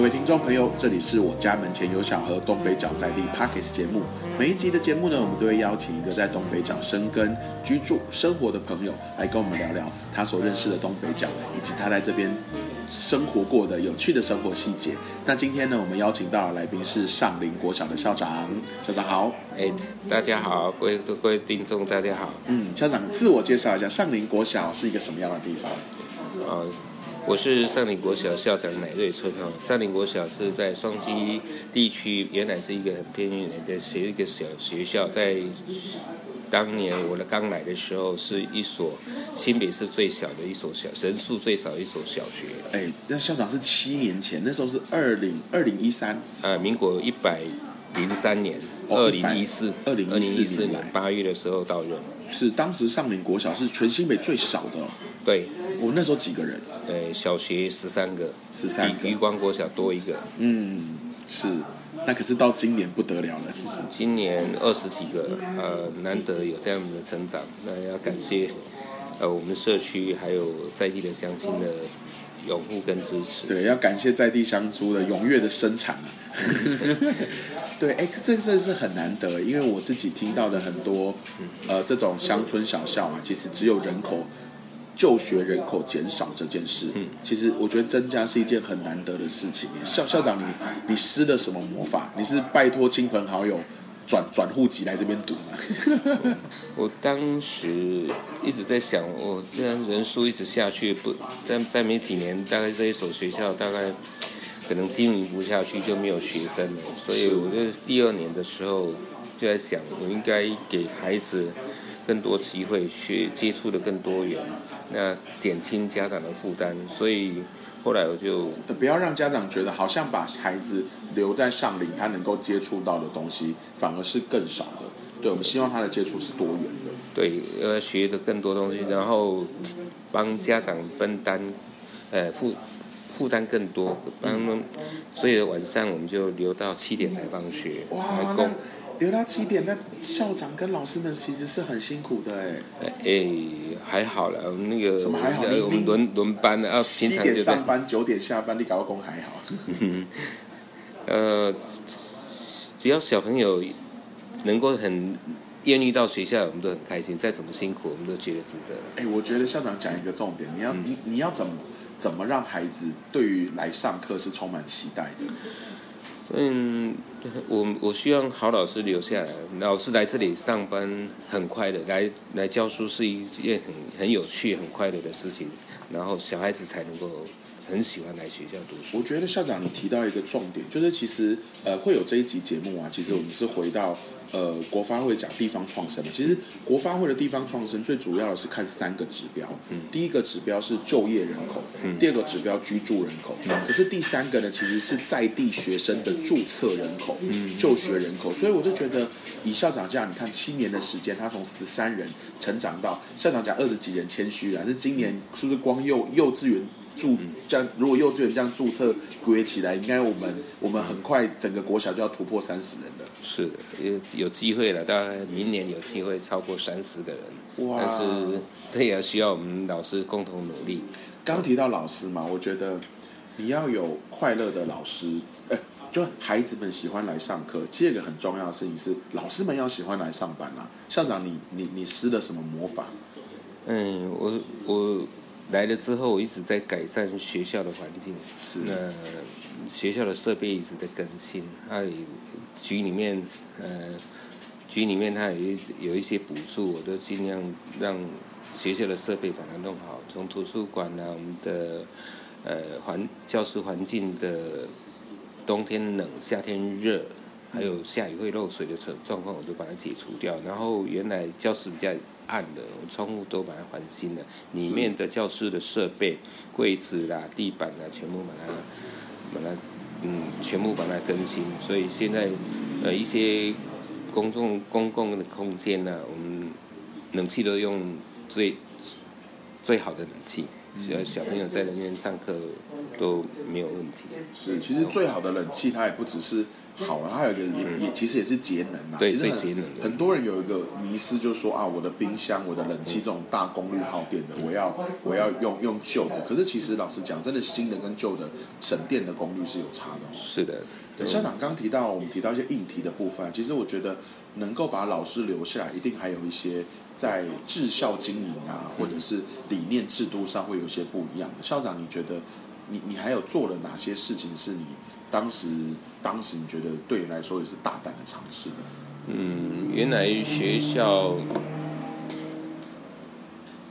各位听众朋友，这里是我家门前有小河东北角在地 Pockets 节目。每一集的节目呢，我们都会邀请一个在东北角生根、居住、生活的朋友来跟我们聊聊他所认识的东北角，以及他在这边生活过的有趣的生活细节。那今天呢，我们邀请到的来宾是上林国小的校长，校长好。哎，大家好，各位各位听众大家好。嗯，校长自我介绍一下，上林国小是一个什么样的地方？呃，我是上林国小校长乃瑞春哈。上林国小是在双溪地区，原来是一个很偏远的学一个小学校，在当年我的刚来的时候，是一所新北市最小的一所小，人数最少的一所小学。哎，那校长是七年前，那时候是二零二零一三，呃，民国一百零三年，二零一四，二零一四年年八月的时候到任。是当时上林国小是全新北最少的哦。对，我那时候几个人？呃，小学十三个，十三个比余光国小多一个。嗯，是。那可是到今年不得了了。今年二十几个，呃，难得有这样的成长，那要感谢呃我们社区还有在地的乡亲的拥护跟支持。对，要感谢在地乡猪的踊跃的生产啊。对，哎，这真的是很难得，因为我自己听到的很多，呃，这种乡村小校啊，其实只有人口就学人口减少这件事，嗯其实我觉得增加是一件很难得的事情。校校长你，你施了什么魔法？你是拜托亲朋好友转转户籍来这边读吗？我当时一直在想，我这样人数一直下去，不再再没几年，大概这一所学校大概可能经营不下去，就没有学生了。所以我就第二年的时候就在想，我应该给孩子更多机会，去接触的更多元，那减轻家长的负担。所以后来我就不要让家长觉得好像把孩子留在上林，他能够接触到的东西反而是更少的。对，我们希望他的接触是多元的。对呃学的更多东西，然后帮家长分担，呃负负担更多，帮他们，所以晚上我们就留到七点才放学，哇，那，留到七点，那校长跟老师们其实是很辛苦的哎。哎还好了，我们那个什么还好我们轮轮班的啊，平七点常就上班，九点下班，你搞个工还好。呃，只要小朋友能够很愿意到学校，我们都很开心，再怎么辛苦，我们都觉得值得。哎，我觉得校长讲一个重点，你要、你你要怎么怎么让孩子对于来上课是充满期待的？嗯，我我希望好老师留下来，老师来这里上班很快乐，来来教书是一件很很有趣、很快乐的事情，然后小孩子才能够很喜欢来学校读书。我觉得校长你提到一个重点，就是其实呃会有这一集节目啊，其实我们是回到呃国发会讲地方创生嘛。其实国发会的地方创生最主要的是看三个指标，嗯第一个指标是就业人口，嗯第二个指标居住人口，可是第三个呢其实是在地学生的注册人口、嗯就学人口。所以我就觉得以校长这样，你看七年的时间，他从十三人成长到校长讲二十几人，谦虚了。是今年是不是光幼幼稚园？注这样，如果幼稚园这样注册归起来，应该我们我们很快整个国小就要突破三十人了。是的，有有机会了，大概明年有机会超过三十个人。哇但是这也需要我们老师共同努力。刚刚提到老师嘛，我觉得你要有快乐的老师，哎，就孩子们喜欢来上课。第二个很重要的事情是，老师们要喜欢来上班啦、校长你，你你施了什么魔法？嗯，我我来了之后，我一直在改善学校的环境。是那学校的设备一直在更新，它也局里面呃局里面它有一有一些补助，我都尽量让学校的设备把它弄好，从图书馆啊，我们的呃环教室环境的冬天冷，夏天热。还有下雨会漏水的状状况，我都把它解除掉。然后原来教室比较暗的，我窗户都把它换新了。里面的教室的设备、柜子啦、地板啦，全部把它把它嗯，全部把它更新。所以现在呃一些公众公共的空间呢、我们冷气都用最最好的冷气，小小朋友在里面上课都没有问题。是，其实最好的冷气它也不只是好了，还有一个也也其实也是节能嘛。对其实很最节能很多人有一个迷思，就是说啊，我的冰箱、我的冷气这种大功率耗电的，我要我要用用旧的。可是其实老实讲，真的新的跟旧的省电的功率是有差的。是的，对，校长刚刚提到，我们提到一些硬体的部分，其实我觉得能够把老师留下来，一定还有一些在治校经营啊，或者是理念制度上会有一些不一样的。校长，你觉得你你还有做了哪些事情是你当时当时你觉得对你来说也是大胆的尝试的？嗯，原来学校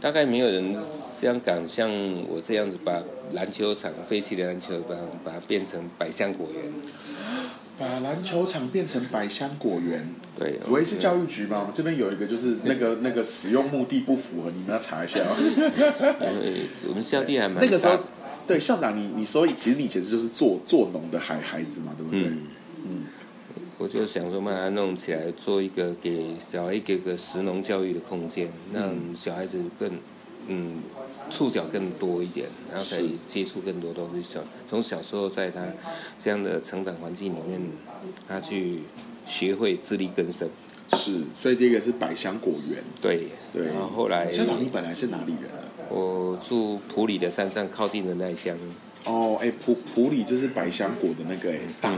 大概没有人香港像我这样子把篮球场废弃的篮球把把它变成百香果园。把篮球场变成百香果园，对，我也是教育局嘛？我们这边有一个就是那个那个使用目的不符合，你们要查一下哦。因 为我们校地还蛮那个时候大，对校长你，你说其实你以前就是做做农的孩孩子嘛，对不对？嗯嗯我就想说把它弄起来，做一个给小孩一个个实农教育的空间，让小孩子更嗯触角更多一点，然后可以接触更多东西。小从小时候在他这样的成长环境里面，他去学会自力更生。是，所以这个是百香果园。对，对，然后后来校长你本来是哪里人啊？我住普里的山上，靠近仁爱乡。哦，哎，普普里就是百香果的那个哎大、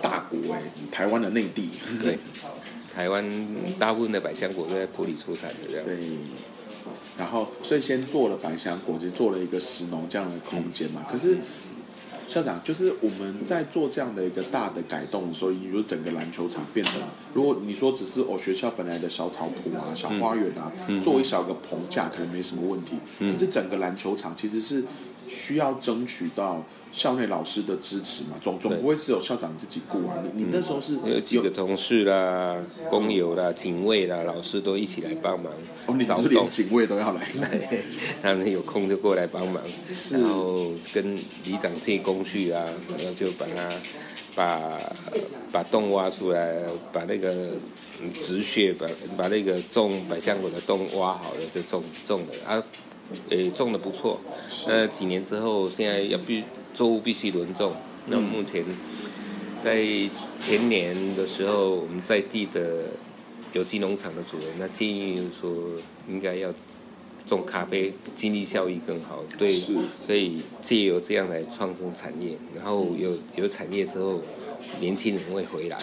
大国哎，台湾的内地。对，台湾大部分的百香果都在普里出产的这样。对。然后，所以先做了百香果，就做了一个石农这样的空间嘛。可是，校长，就是我们在做这样的一个大的改动的时候，比如整个篮球场变成，如果你说只是哦学校本来的小草铺啊、小花园啊，做一小个棚架可能没什么问题。可是整个篮球场其实是需要争取到校内老师的支持嘛，总总不会只有校长自己顾啊。你你那时候是有几个同事啦、工友啦、警卫啦、老师都一起来帮忙哦，你找是连。警卫都要来。他们有空就过来帮忙，然后跟里长借工序啊，然后就把它把把洞挖出来，把那个嗯植穴把把那个种百香果的洞挖好了，就种种了啊，诶种的不错。那几年之后，现在要必作物必须轮种。那目前在前年的时候，我们在地的有机农场的主人，那建议说应该要种咖啡，经济效益更好，对是，所以借由这样来创生产业，然后有有产业之后，年轻人会回来。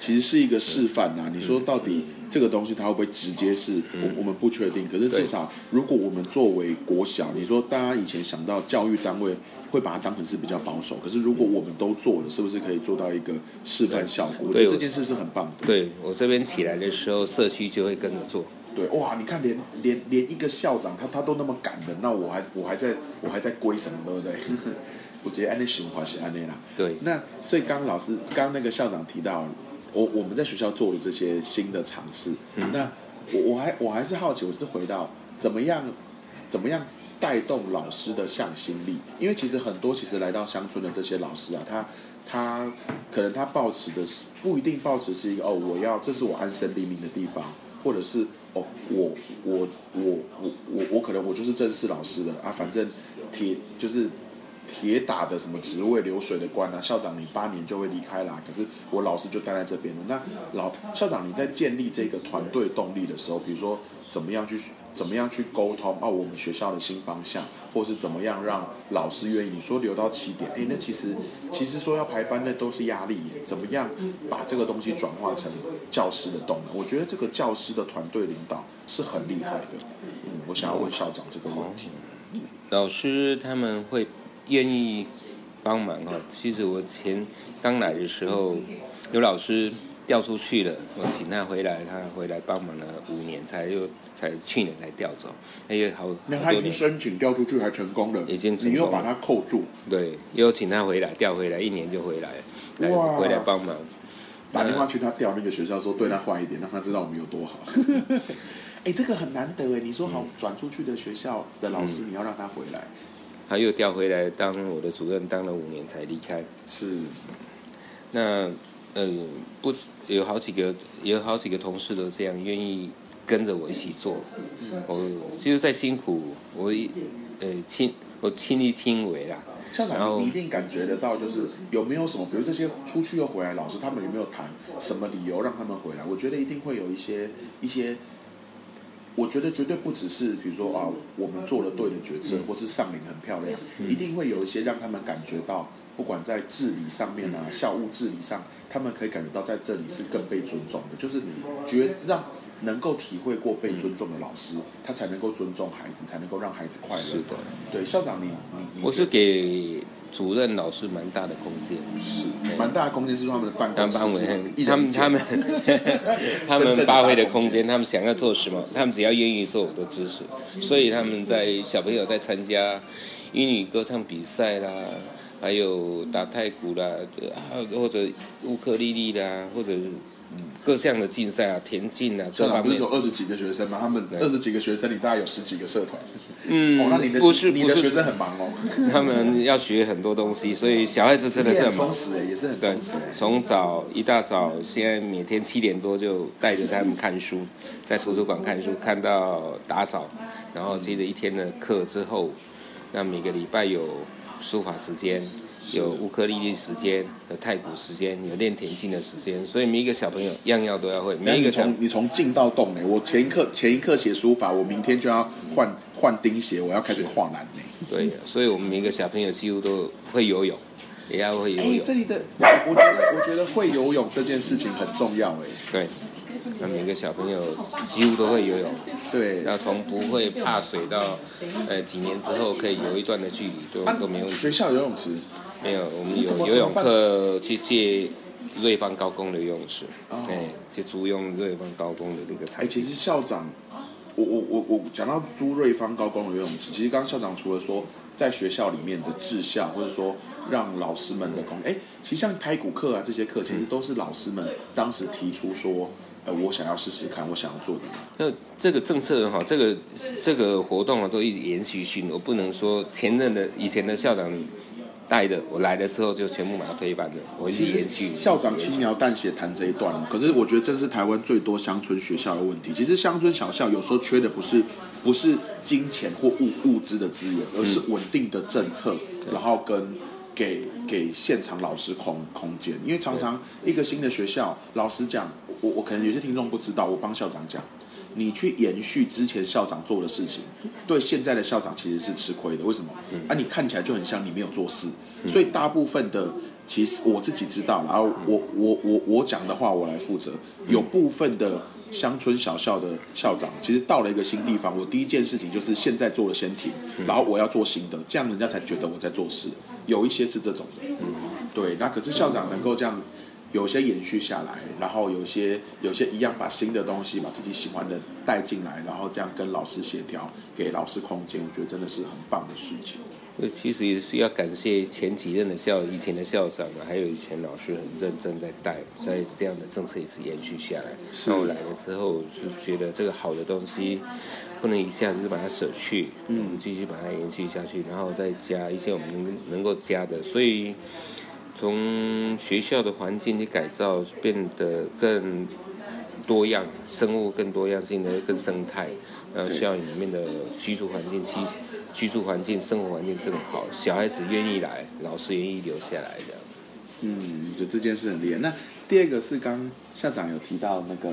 其实是一个示范呐、你说到底这个东西它会不会直接是我我们不确定，可是至少如果我们作为国小，你说大家以前想到教育单位会把它当成是比较保守，可是如果我们都做了，是不是可以做到一个示范效果？我觉对这件事是很棒的。对我这边起来的时候，社区就会跟着做。对，哇，你看连连连一个校长他他都那么赶的，那我还我还在我还在归什么，对不对？我觉得安内循环是安内啦。对，那所以刚刚老师，刚刚那个校长提到，我我们在学校做了这些新的尝试。那我我还我还是好奇，我是回到怎么样怎么样带动老师的向心力？因为其实很多其实来到乡村的这些老师啊，他他可能他抱持的是不一定抱持是一个哦，我要这是我安身立命的地方，或者是哦，我我我我我我可能我就是正式老师了啊，反正铁就是铁打的什么职位流水的官啊，校长你八年就会离开啦，可是我老师就待在这边了。那老校长你在建立这个团队动力的时候，比如说怎么样去怎么样去沟通啊，我们学校的新方向，或是怎么样让老师愿意？你说留到七点，哎，那其实其实说要排班那都是压力。怎么样把这个东西转化成教师的动能？我觉得这个教师的团队领导是很厉害的。嗯，我想要问校长这个问题。老师他们会愿意帮忙哈。其实我前刚来的时候，有老师调出去了，我请他回来，他回来帮忙了五年，才又才去年才调走，因为好那他已经。申请调出去，还成功了，已经你又把他扣住，对，又请他回来，调回来，一年就回来，来回来帮忙。打电话去他调那个学校，说对他坏一点，让他知道我们有多好。哎，这个很难得哎，你说好转出去的学校的老师，你要让他回来，他又调回来当我的主任，当了五年才离开。是那呃不有好几个有好几个同事都这样愿意跟着我一起做。我其实再辛苦，我一呃亲我亲力亲为啦。校长，你一定感觉得到，就是有没有什么，比如这些出去又回来老师，他们有没有谈什么理由让他们回来？我觉得一定会有一些一些，我觉得绝对不只是比如说啊，我们做了对的决策，或是上领很漂亮，一定会有一些让他们感觉到，不管在治理上面啊，校务治理上，他们可以感觉到在这里是更被尊重的，就是觉让能够体会过被尊重的老师，他才能够尊重孩子，才能够让孩子快乐。是的，对，校长你你你我是给主任老师蛮大的空间，是蛮大的空间，是他们的办公室他们他们 他真正的们发挥的空间空间，他们想要做什么，他们只要愿意做，我都支持。所以他们在小朋友在参加英语歌唱比赛啦，还有打太鼓啦，啊或者乌克丽丽啦，或者是各项的竞赛啊、田径啊各方面不是有。二十几个学生吗？他们二十几个学生里大概有十几个社团。嗯哦，那你的不是你的学生很忙哦，他们要学很多东西，所以小孩子真的是很充实哎，也是很对充实哎。，从早一大早，现在每天七点多就带着他们看书，在图书馆看书，看到打扫，然后接着一天的课之后，那每个礼拜有书法时间，有乌克丽丽时间，有太古时间，有练田径的时间，所以每一个小朋友样样都要会，每一个从你从静到动哎，我前一刻前一刻写书法，我明天就要换换钉鞋，我要开始画栏呢。对，所以我们每一个小朋友几乎都会游泳，也要会游哎，泳这，里的我觉得我觉得会游泳这件事情很重要哎。对，那每个小朋友几乎都会游泳。对，那从不会怕水到，呃，几年之后可以游一段的距离都啊都没问题。学校游泳池没有，我们有游泳课去借瑞芳高工的游泳池，哦哎，去租用瑞芳高工的那个场哎，地。其实校长，我我我我讲到租瑞芳高工的游泳池，其实刚刚校长除了说在学校里面的治校，或者说让老师们的工，哎，其实像开骨课啊这些课，其实都是老师们当时提出说，呃，我想要试试看，我想要做的。那这个政策哈，这个这个活动啊，都一直延续性，我不能说前任的以前的校长带的，我来的时候就全部把它推翻了，我延续。校长轻描淡写谈这一段，可是我觉得这是台湾最多乡村学校的问题。其实乡村小校有时候缺的不是不是金钱或物物资的资源，而是稳定的政策，然后跟给给现场老师空空间。因为常常一个新的学校，老师讲，我我可能有些听众不知道，我帮校长讲。你去延续之前校长做的事情，对现在的校长其实是吃亏的。为什么？啊，你看起来就很像你没有做事，所以大部分的其实我自己知道，然后我我我我讲的话我来负责。有部分的乡村小校的校长，其实到了一个新地方，我第一件事情就是现在做了先停，然后我要做新的，这样人家才觉得我在做事。有一些是这种的，嗯对。那可是校长能够这样。有些延续下来，然后有些有些一样把新的东西，把自己喜欢的带进来，然后这样跟老师协调，给老师空间，我觉得真的是很棒的事情。其实也是要感谢前几任的校，以前的校长啊，还有以前老师很认真在带，在这样的政策一直延续下来。那我来了之后，就觉得这个好的东西不能一下子就把它舍去，嗯，继续把它延续下去，然后再加一些我们能能够加的，所以从学校的环境的改造变得更多样，生物更多样性的更生态，然后校园里面的居住环境、居居住环境、生活环境更好，小孩子愿意来，老师愿意留下来这样。嗯，就这件事很厉害。那第二个是刚校长有提到那个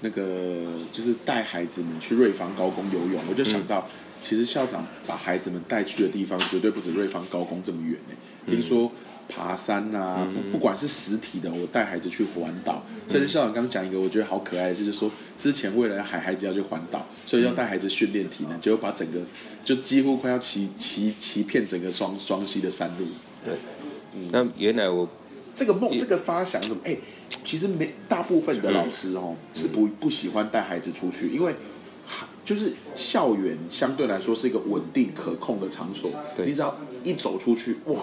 那个，就是带孩子们去瑞芳高工游泳，我就想到，其实校长把孩子们带去的地方绝对不止瑞芳高工这么远呢。听说爬山啊，不不管是实体的，我带孩子去环岛，甚至校长刚讲一个我觉得好可爱的事，就是说之前为了喊孩子要去环岛，所以要带孩子训练体能，结果把整个就几乎快要骑骑骑遍整个双双溪的山路。对，嗯。那原来我这个梦，也这个发想什么？哎、其实没大部分的老师哦、是不不喜欢带孩子出去，因为就是校园相对来说是一个稳定可控的场所。你只要一走出去，哇，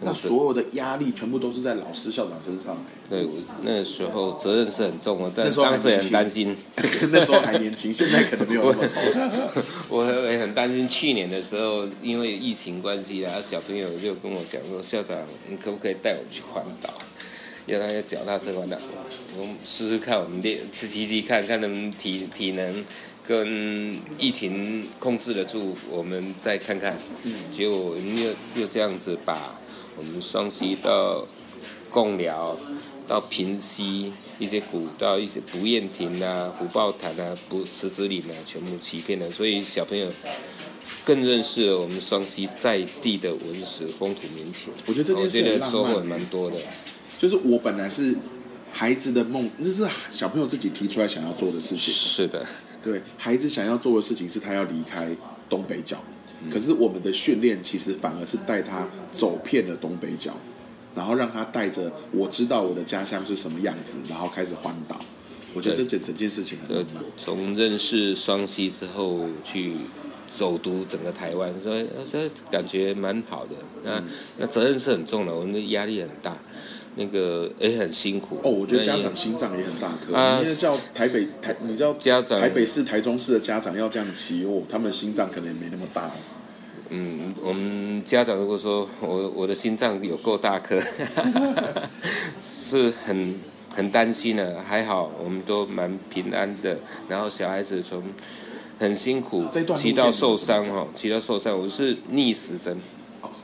那所有的压力全部都是在老师、校长身上、哎对我那时候责任是很重的，但那时候还当时也很担心。那时候还年轻，现在可能没有那么重。我也很担心，去年的时候因为疫情关系啊，小朋友就跟我讲说，校长，你可不可以带我去环岛？要他要脚踏车环岛，我们试试看，我们练骑骑骑看看能不能体体能跟疫情控制得住，我们再看看。嗯结果我们又就这样子把我们双溪到贡寮到平溪一些古道，一些不厌亭啊、虎豹潭啊、不池子岭啊，全部欺遍了，所以小朋友更认识了我们双溪在地的文史风土民情。我觉得这件事我觉很浪漫收获蛮多的。就是我本来是孩子的梦，那是小朋友自己提出来想要做的事情。是的，对，孩子想要做的事情是他要离开东北角，嗯可是我们的训练其实反而是带他走遍了东北角，然后让他带着我知道我的家乡是什么样子，然后开始环岛。我觉得这对件整件事情很呃。，从认识双溪之后去走读整个台湾，所以呃这感觉蛮好的。那那责任是很重的，我们的压力很大，那个也很辛苦。哦，我觉得家长心脏也很大颗。啊你叫台北台，你知道家长台北市、台中市的家长要这样骑哦，他们心脏可能也没那么大。嗯，我们家长如果说我我的心脏有够大颗，是很很担心的。还好我们都蛮平安的。然后小孩子从很辛苦骑到受伤哦，骑到受伤，我是逆时针。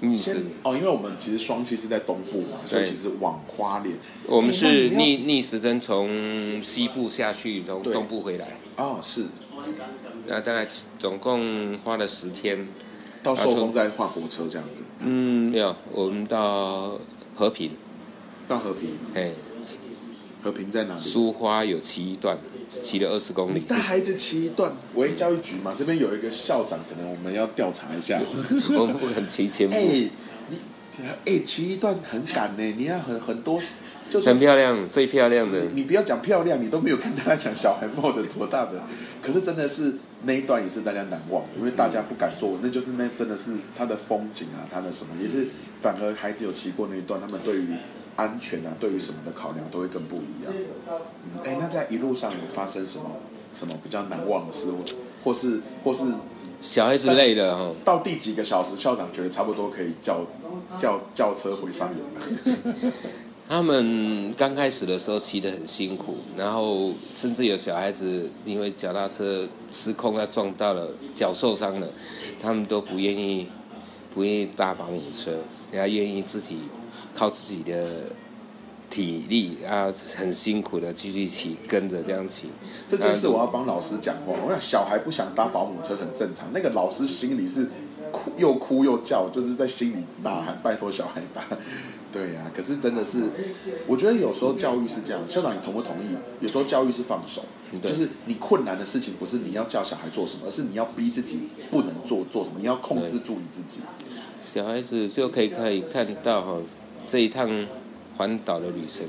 哦嗯先是哦，因为我们其实双溪是在东部嘛，所以其实往花莲。我们是逆逆时针从西部下去，从对东部回来。哦，是那大概总共花了十天。到寿丰再换火车这样子，嗯，没有，我们到和平，到和平。哎，和平在哪里？苏花有骑一段，骑了二十公里。你带孩子骑一段，喂教育局嘛，这边有一个校长，可能我们要调查一下。不肯骑前哎、部，你哎骑一段很赶呢，你要很很多，就是很漂亮，最漂亮的。你不要讲漂亮，你都没有跟大家讲小孩冒的多大的，可是真的是那一段也是大家难忘的，因为大家不敢做，那就是那真的是它的风景啊，它的什么也是，反而孩子有骑过那一段，他们对于安全啊，对于什么的考量都会更不一样。嗯哎、那在一路上有发生什么什么比较难忘的事，或或是或是小孩子累了哈，到第几个小时，校长觉得差不多可以叫叫叫车回上游了。他们刚开始的时候骑得很辛苦，然后甚至有小孩子因为脚踏车失控要撞到了，脚受伤了，他们都不愿意不愿意搭保姆车，人家愿意自己靠自己的体力啊，很辛苦的继续骑，跟着这样骑。这件事我要帮老师讲话。我想小孩不想搭保姆车很正常，那个老师心里是哭又哭又叫，就是在心里呐喊，拜托小孩吧。对呀、可是真的是，我觉得有时候教育是这样，校长你同不同意？有时候教育是放手，就是你困难的事情不是你要叫小孩做什么，而是你要逼自己不能做做什么，你要控制住你自己。小孩子就可以可以看到哈，这一趟环岛的旅程，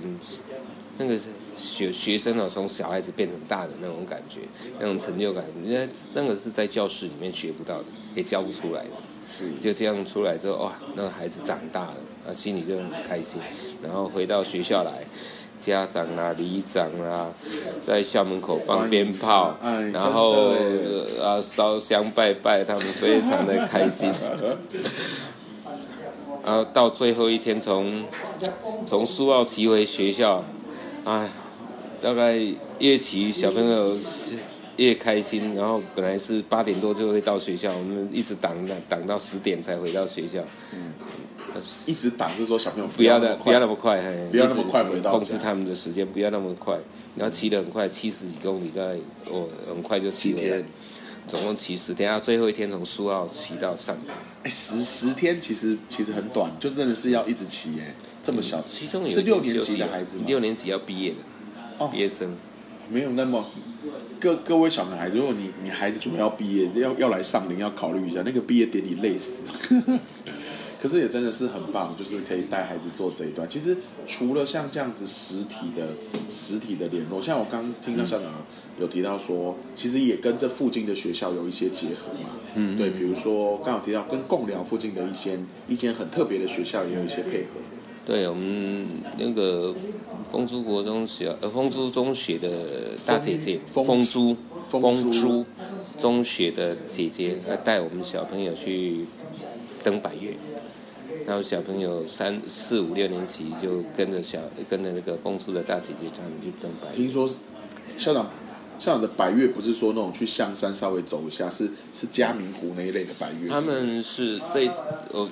那个是学学生哦，从小孩子变成大人那种感觉，那种成就感，人家那个是在教室里面学不到的，也教不出来的。是，就这样出来之后，哇，那个孩子长大了，啊，心里就很开心。然后回到学校来，家长啊、里长啊，在校门口放鞭炮，哎然后啊烧香拜拜，他们非常的开心。然后到最后一天从从苏澳骑回学校，哎，大概越骑小朋友越开心。然后本来是八点多就会到学校，我们一直挡挡挡到十点才回到学校。嗯一直挡着说小朋友不要的，不要那么么快，嘿不要那么快回到控制他们的时间，不要那么快。然后骑得很快，七十几公里，大概哦，很快就骑回来。总共骑十天，要最后一天从苏澳骑到上海。哎，十十天其实其实很短，就真的是要一直骑耶，这么小，其中有是六年级的孩子吗？六年级要毕业的哦毕业生。没有那么各各位小男孩，如果你你孩子准备要毕业，要要来上林，要考虑一下那个毕业典礼累死。可是也真的是很棒，就是可以带孩子做这一段。其实除了像这样子实体的实体的联络，像我刚听到校长有提到说，其实也跟这附近的学校有一些结合嘛。嗯对，比如说刚好提到跟共寮附近的一些一间很特别的学校也有一些配合。对我们那个丰珠国中小呃丰珠中学的大姐姐丰丰珠丰丰珠珠中学的姐姐呃带我们小朋友去登百越，然后小朋友三四五六年级就跟着小跟着那个蹦出的大姐姐他们去登百越。听说校长校长的白月不是说那种去象山稍微走一下，是是嘉明湖那一类的白月。他们是这我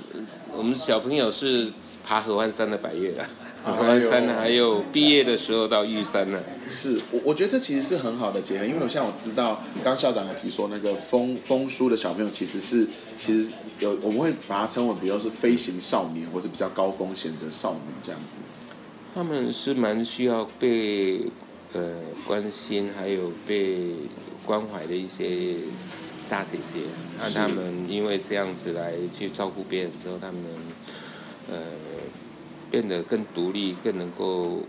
我们小朋友是爬合欢山的百越啊，合欢山还有毕业的时候到玉山呢。是我我觉得这其实是很好的结合，因为我像我知道，刚校长有提说那个风风书的小朋友其实是其实有我们会把它称为比如是飞行少年，或者比较高风险的少女这样子。他们是蛮需要被呃关心，还有被关怀的一些大姐姐。那他们因为这样子来去照顾别人之后，他们呃变得更独立，更能够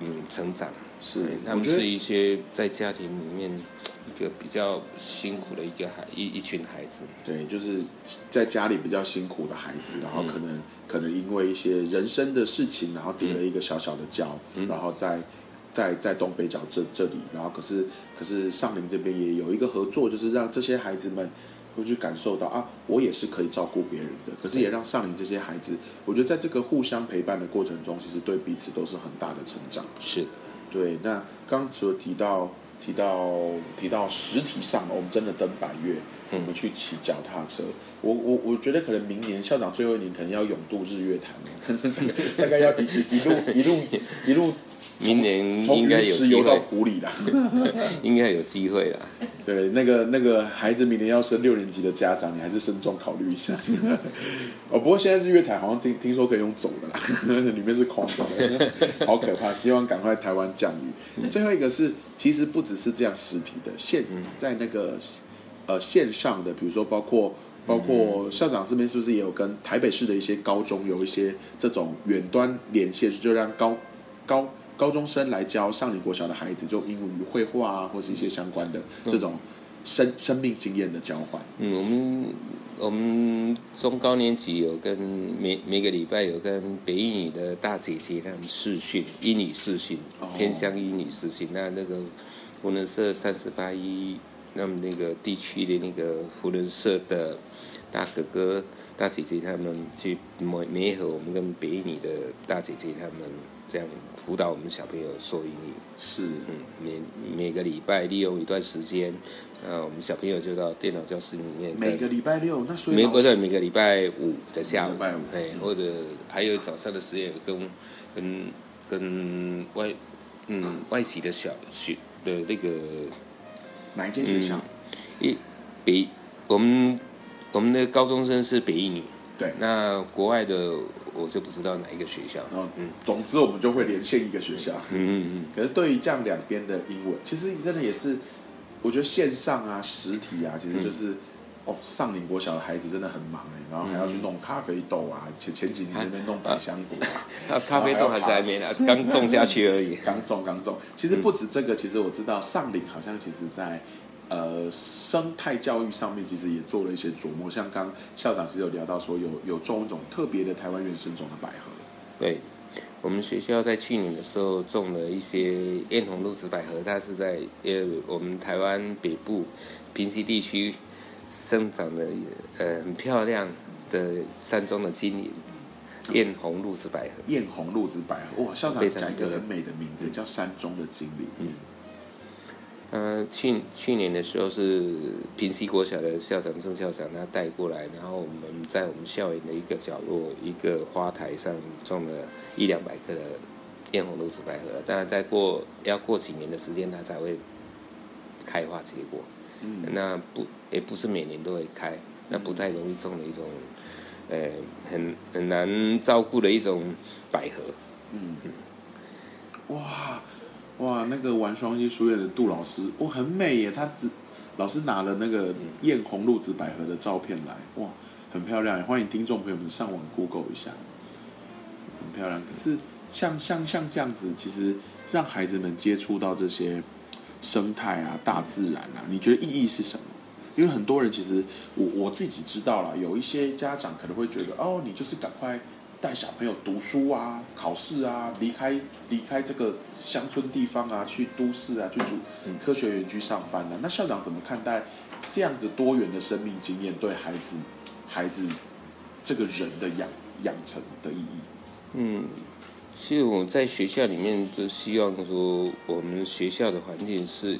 嗯成长。是，他们是一些在家庭里面一个比较辛苦的一个孩一一群孩子。对，就是在家里比较辛苦的孩子，然后可能可能因为一些人生的事情，然后跌了一个小小的跤，然后在在在东北角这这里，然后可是可是上林这边也有一个合作，就是让这些孩子们会去感受到啊，我也是可以照顾别人的，可是也让上林这些孩子，我觉得在这个互相陪伴的过程中，其实对彼此都是很大的成长。是。对，那刚除了提到提到提到实体上，我们真的登百月，我们去骑脚踏车。我我我觉得可能明年校长最后一年可能要勇渡日月潭，大概要一一路一路一路。明年应该有游到。湖里啦，应该有机会啦。对，那个那个孩子明年要升六年级的家长，你还是慎重考虑一下。哦，不过现在日月台好像听听说可以用走的啦，里面是空的，好可怕。希望赶快台湾降雨。最后一个是，其实不只是这样实体的线，在那个呃线上的，比如说包括包括校长这边是不是也有跟台北市的一些高中有一些这种远端连线，就让高高。高中生来教上林国小的孩子，就英语绘画啊，或是一些相关的这种生生命经验的交换。嗯，我们我们中高年级有跟每每个礼拜有跟北英语的大姐姐他们试训英语试训，偏向英语试训。那那个福伦社三十八一，那么那个地区的那个福伦社的大哥哥、大姐姐他们去媒媒合我们跟北英语的大姐姐他们。这样辅导我们小朋友说英语是嗯每每个礼拜利用一段时间，呃我们小朋友就到电脑教室里面。每个礼拜六那所以每个对每个礼拜五的下午，礼拜五哎或者还有早上的时间跟跟跟外嗯外籍的小学的那个哪一间学校？一北我们我们的高中生是北一女。对，那国外的我就不知道哪一个学校。嗯嗯，总之我们就会连线一个学校。嗯嗯嗯。可是对于这样两边的英文，其实真的也是，我觉得线上啊、实体啊，其实就是哦，上林国小的孩子真的很忙哎，然后还要去弄咖啡豆啊，前前几年那边弄百香果啊，咖啡豆还是还没呢，刚种下去而已。刚种刚种，其实不止这个，其实我知道上林好像其实在。呃，生态教育上面其实也做了一些琢磨，像刚校长其实有聊到说，有有种一种特别的台湾原生种的百合。对，我们学校在去年的时候种了一些艳红露子百合，它是在呃我们台湾北部平西地区生长的呃很漂亮的山中的精灵艳红露子百合。艳红露子百合，哇，校长讲一个很美的名字，叫山中的精灵。嗯。嗯，去去年的时候是平西国小的校长郑校长他带过来，然后我们在我们校园的一个角落一个花台上种了一两百棵的艳红露子百合，当然再过要过几年的时间它才会开花结果。嗯，那不也不是每年都会开，那不太容易种的一种，呃，很很难照顾的一种百合。嗯嗯，哇。哇，那个玩双溪书院的杜老师，哇，很美耶！他只老师拿了那个艳红露子百合的照片来，哇，很漂亮。欢迎听众朋友们上网 Google 一下，很漂亮。可是像像像这样子，其实让孩子们接触到这些生态啊、大自然啊，你觉得意义是什么？因为很多人其实我我自己知道了，有一些家长可能会觉得，哦，你就是赶快。带小朋友读书啊，考试啊，离开离开这个乡村地方啊，去都市啊，去主科学园区上班了。那校长怎么看待这样子多元的生命经验对孩子孩子这个人的养养成的意义？嗯，其实我在学校里面就希望说，我们学校的环境是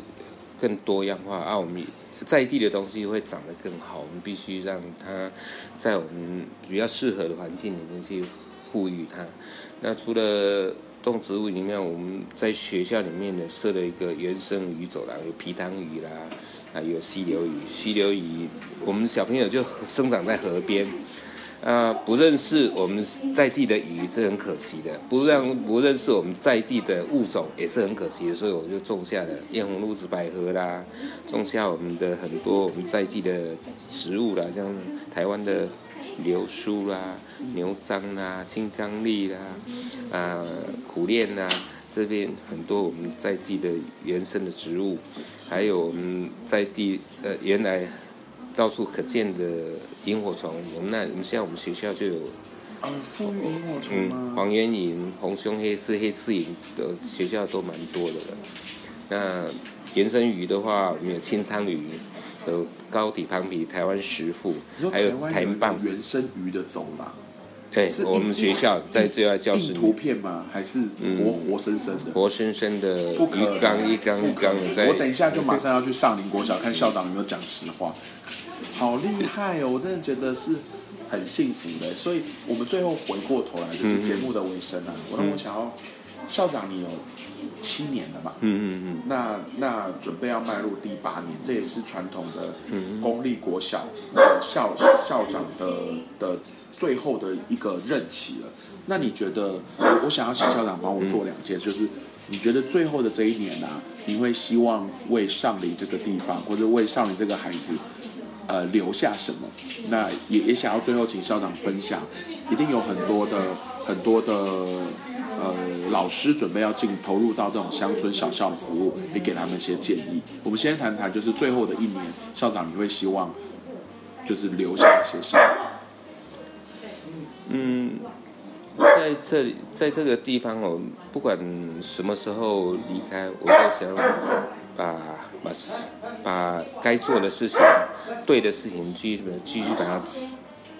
更多样化啊，我们在地的东西会长得更好。我们必须让它在我们比较适合的环境里面去赋予它。那除了动植物里面，我们在学校里面呢设了一个原生鱼走廊，有皮塘鱼啦，啊有溪流鱼。溪流鱼，我们小朋友就生长在河边。啊，不认识我们在地的鱼是很可惜的，不让不认识我们在地的物种也是很可惜的，所以我就种下了艳红露子百合啦，种下我们的很多我们在地的植物啦，像台湾的流苏啦、牛樟啦、青冈栎啦、啊苦楝啦，这边很多我们在地的原生的植物，还有我们在地呃原来。到处可见的萤火虫，我们那，你像我们学校就有，啊，富裕萤火虫嗯，黄缘萤、红胸黑翅、黑翅萤的学校都蛮多的了。那原生鱼的话，我们有清仓鱼，有高底胖皮、台湾石富，还有台棒。原生鱼的走廊。对，我们学校在这外教室。图片吗？还是活活生生的？活生生的，鱼缸一缸一缸的。我等一下就马上 要去上林国小，看校长有没有讲实话。好厉害哦！我真的觉得是很幸福的。所以我们最后回过头来就是节目的尾声啊。我让我想要校长，你有七年了嘛？嗯嗯嗯。那那准备要迈入第八年，这也是传统的公立国小校校长的的。最后的一个任期了，那你觉得？我想要请校长帮我做两件，就是你觉得最后的这一年呢，你会希望为上林这个地方，或者为上林这个孩子，呃，留下什么？那也也想要最后请校长分享，一定有很多的很多的呃老师准备要进投入到这种乡村小校的服务，你给他们一些建议。我们先谈谈，就是最后的一年，校长你会希望就是留下一些什么？嗯，在这里，在这个地方，我不管什么时候离开，我都想把把把该做的事情、对的事情，继续继续把它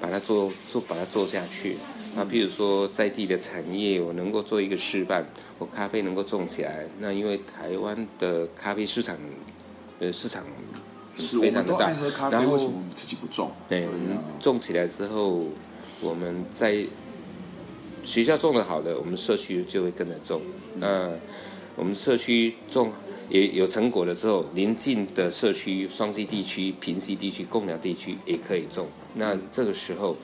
把它做做把它做下去。那譬如说，在地的产业，我能够做一个示范，我咖啡能够种起来。那因为台湾的咖啡市场，呃，市场非常的大，然后自己不种，对，种起来之后。我们在学校种的好的，我们社区就会跟着种。那我们社区种也有成果了之后，邻近的社区双溪地区、平溪地区、贡寮地区也可以种。那这个时候，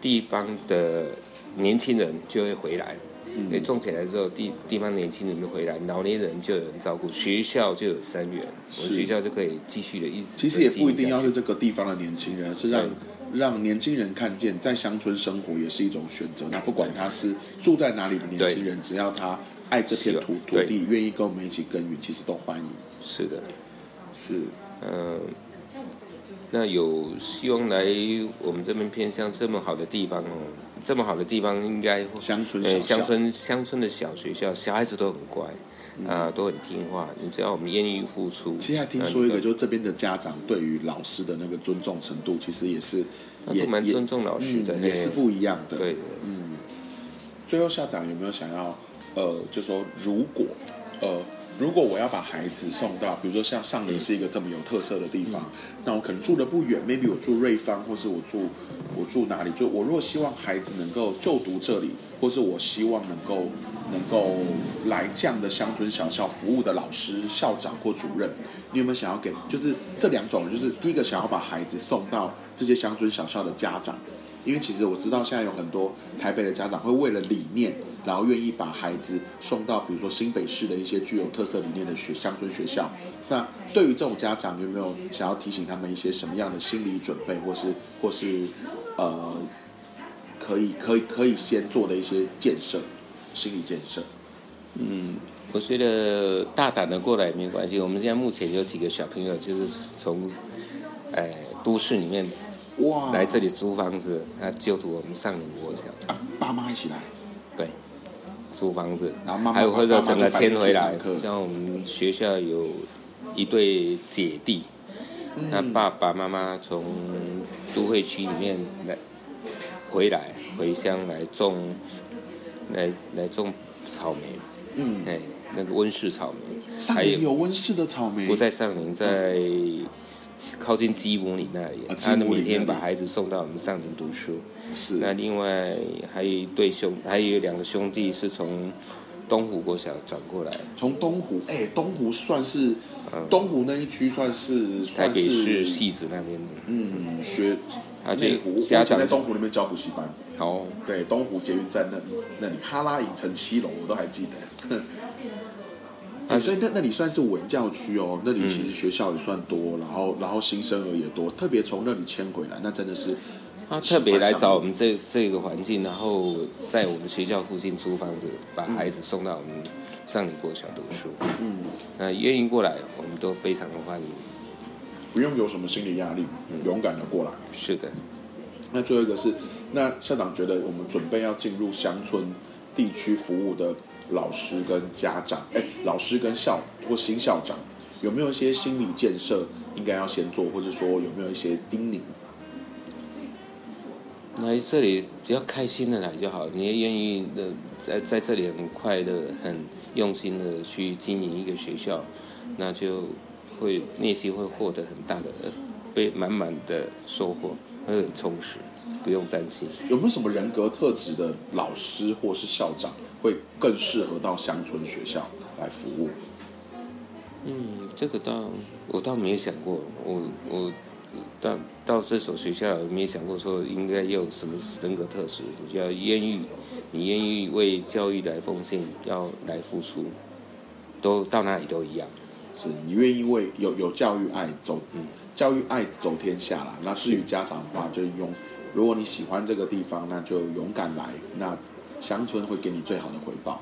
地方的年轻人就会回来。嗯，种起来之后，地地方年轻人就回来，老年人就有人照顾，学校就有生源，我们学校就可以继续的一直。其实也不一定要是这个地方的年轻人，是让。让年轻人看见，在乡村生活也是一种选择。那不管他是住在哪里的年轻人，只要他爱这片土土地，愿意跟我们一起耕耘，其实都欢迎。是的，是，嗯，那有希望来我们这边偏乡这么好的地方哦，这么好的地方应该乡村乡村乡村的小学校，小孩子都很乖。啊，都很听话。你只要我们愿意付出。其实还听说一个，就这边的家长对于老师的那个尊重程度，其实也是也蛮尊重老师的，也是不一样的。对，嗯。最后校长有没有想要，呃，就说如果，呃。如果我要把孩子送到，比如说像上林是一个这么有特色的地方，那我可能住的不远，maybe 我住瑞芳，或是我住我住哪里？就我如果希望孩子能够就读这里，或是我希望能够能够来这样的乡村小校服务的老师、校长或主任，你有没有想要给？就是这两种，就是第一个想要把孩子送到这些乡村小校的家长，因为其实我知道现在有很多台北的家长会为了理念。然后愿意把孩子送到，比如说新北市的一些具有特色理念的学乡村学校。那对于这种家长，有没有想要提醒他们一些什么样的心理准备，或是或是呃，可以可以可以先做的一些建设，心理建设？嗯，我觉得大胆的过来没关系。我们现在目前有几个小朋友，就是从哎都市里面哇来这里租房子，那就读我们上林国小，爸妈一起来，对。租房子，然后还有或者整个迁回来，像我们学校有一对姐弟，那爸爸妈妈从都会区里面来回来回乡来种，来来种草莓，嗯，哎，那个温室草莓，上还林有温室的草莓，不在上林，在靠近基姆里那里。啊，他每天把孩子送到我们上林读书。是。那另外还有一对兄，还有两个兄弟是从东湖国小转过来，从东湖，哎，东湖算是东湖那一区算是台北市戏子那边的。嗯学内湖，我以前家长在东湖那边教补习班，哦，对，东湖捷运站那那里哈拉影城七楼我都还记得。哎，所以那那里算是文教区哦，那里其实学校也算多，然后然后新生儿也多，特别从那里迁回来，那真的是他特别来找我们这这个环境，然后在我们学校附近租房子，把孩子送到我们上林国小读书。嗯，那愿意过来，我们都非常的欢迎。不用有什么心理压力，勇敢的过来。是的，那最后一个是，那校长觉得我们准备要进入乡村地区服务的老师跟家长，哎，老师跟校或新校长，有没有一些心理建设应该要先做，或者说有没有一些叮咛？来这里只要开心的来就好，你也愿意的在在这里很快的、很用心的去经营一个学校，那就会内心会获得很大的被满满的收获，会很充实，不用担心。有没有什么人格特质的老师或是校长会更适合到乡村学校来服务？嗯，这个倒我倒没有想过，我我到到这所学校没有想过说应该要有什么人格特质，你就要愿意，你愿意为教育来奉献，要来付出，都到哪里都一样。是你愿意为有有教育爱走，嗯，教育爱走天下啦。那至于家长的话，就用，如果你喜欢这个地方，那就勇敢来，那乡村会给你最好的回报。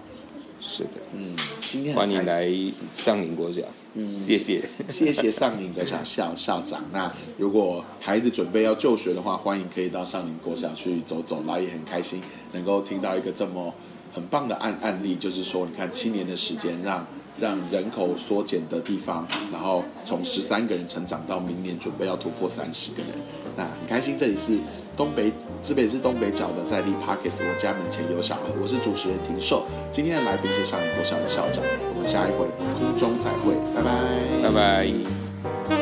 是的，嗯，今天欢迎来上林国小，嗯谢谢。谢谢上林国小校校长。那如果孩子准备要就学的话，欢迎可以到上林国小去走走，然后也很开心能够听到一个这么很棒的案案例，就是说，你看七年的时间让。让人口缩减的地方，然后从十三个人成长到明年准备要突破三十个人，那很开心。这里是东北，这边是东北角的在地 Parkes，我家门前有小河，我是主持人庭寿。今天的来宾是上林国小的校长，我们下一回空中再会，拜拜，拜拜。